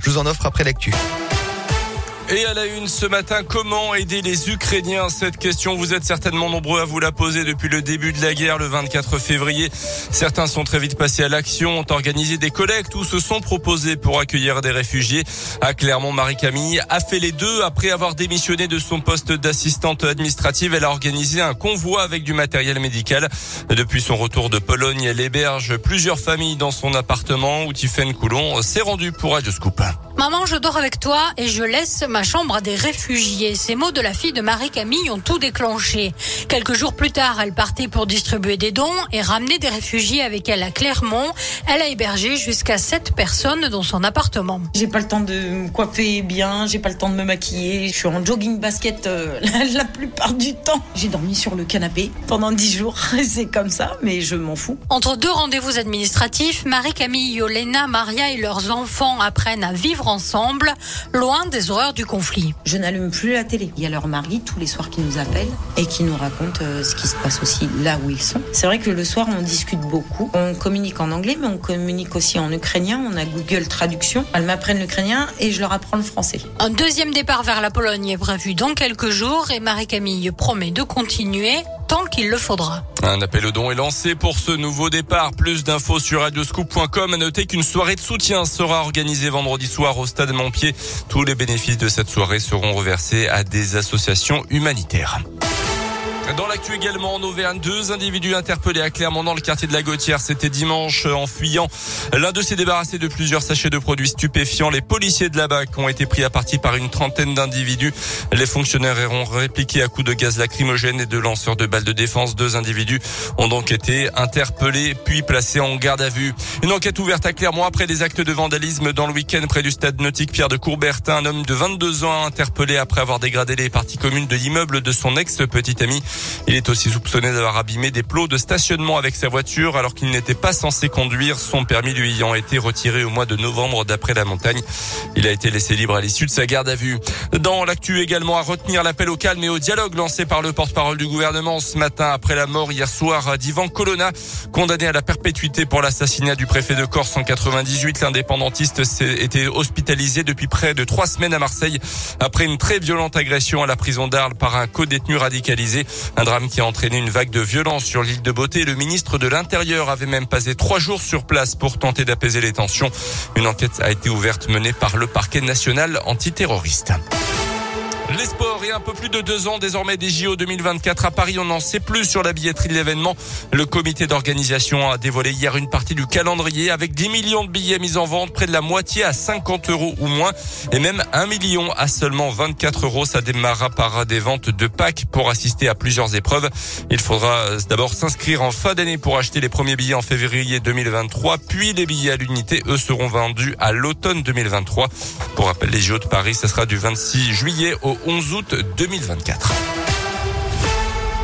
Je vous en offre après l'actu. Et à la une ce matin, comment aider les Ukrainiens? Cette question, vous êtes certainement nombreux à vous la poser depuis le début de la guerre, le 24 février. Certains sont très vite passés à l'action, ont organisé des collectes ou se sont proposés pour accueillir des réfugiés. À Clermont, Marie-Camille a fait les deux. Après avoir démissionné de son poste d'assistante administrative, elle a organisé un convoi avec du matériel médical. Depuis son retour de Pologne, elle héberge plusieurs familles dans son appartement où Tiffaine Coulon s'est rendue pour Radio Scoop. Maman, je dors avec toi et je laisse ma chambre à des réfugiés. Ces mots de la fille de Marie-Camille ont tout déclenché. Quelques jours plus tard, elle partait pour distribuer des dons et ramener des réfugiés avec elle à Clermont. Elle a hébergé jusqu'à sept personnes dans son appartement. J'ai pas le temps de me coiffer bien, j'ai pas le temps de me maquiller. Je suis en jogging basket euh, la, plupart du temps. J'ai dormi sur le canapé pendant dix jours. C'est comme ça, mais je m'en fous. Entre deux rendez-vous administratifs, Marie-Camille, Yolena, Maria et leurs enfants apprennent à vivre ensemble, loin des horreurs du conflit. Je n'allume plus la télé. Il y a leur mari tous les soirs qui nous appellent et qui nous racontent euh, ce qui se passe aussi là où ils sont. C'est vrai que le soir, on discute beaucoup. On communique en anglais, mais on communique aussi en ukrainien. On a Google Traduction. Elles m'apprennent l'ukrainien et je leur apprends le français. Un deuxième départ vers la Pologne est prévu dans quelques jours et Marie-Camille promet de continuer tant qu'il le faudra. Un appel au don est lancé pour ce nouveau départ. Plus d'infos sur radioscoop.com. À noter qu'une soirée de soutien sera organisée vendredi soir au stade Montpied. Tous les bénéfices de cette soirée seront reversés à des associations humanitaires. Dans l'actu également en Auvergne, deux individus interpellés à Clermont dans le quartier de la Gautière. C'était dimanche en fuyant. L'un d'eux s'est débarrassé de plusieurs sachets de produits stupéfiants. Les policiers de la BAC ont été pris à partie par une trentaine d'individus. Les fonctionnaires auront répliqué à coups de gaz lacrymogène et de lanceurs de balles de défense. Deux individus ont donc été interpellés puis placés en garde à vue. Une enquête ouverte à Clermont après des actes de vandalisme dans le week-end près du stade nautique Pierre de Courbertin. Un homme de 22 ans interpellé après avoir dégradé les parties communes de l'immeuble de son ex-petite amie. Il est aussi soupçonné d'avoir abîmé des plots de stationnement avec sa voiture alors qu'il n'était pas censé conduire, son permis lui ayant été retiré au mois de novembre d'après la montagne. Il a été laissé libre à l'issue de sa garde à vue. Dans l'actu également à retenir l'appel au calme et au dialogue lancé par le porte-parole du gouvernement ce matin après la mort hier soir d'Ivan Colonna, condamné à la perpétuité pour l'assassinat du préfet de Corse en 98. L'indépendantiste été hospitalisé depuis près de trois semaines à Marseille après une très violente agression à la prison d'Arles par un co-détenu radicalisé. Un drame qui a entraîné une vague de violence sur l'île de Beauté. Le ministre de l'Intérieur avait même passé trois jours sur place pour tenter d'apaiser les tensions. Une enquête a été ouverte menée par le parquet national antiterroriste. Les sports et un peu plus de deux ans désormais des JO 2024 à Paris. On n'en sait plus sur la billetterie de l'événement. Le comité d'organisation a dévoilé hier une partie du calendrier avec 10 millions de billets mis en vente, près de la moitié à 50 euros ou moins et même 1 million à seulement 24 euros. Ça démarra par des ventes de packs pour assister à plusieurs épreuves. Il faudra d'abord s'inscrire en fin d'année pour acheter les premiers billets en février 2023, puis les billets à l'unité, eux, seront vendus à l'automne 2023. Pour rappel, les JO de Paris, ce sera du 26 juillet au 11 août 2024.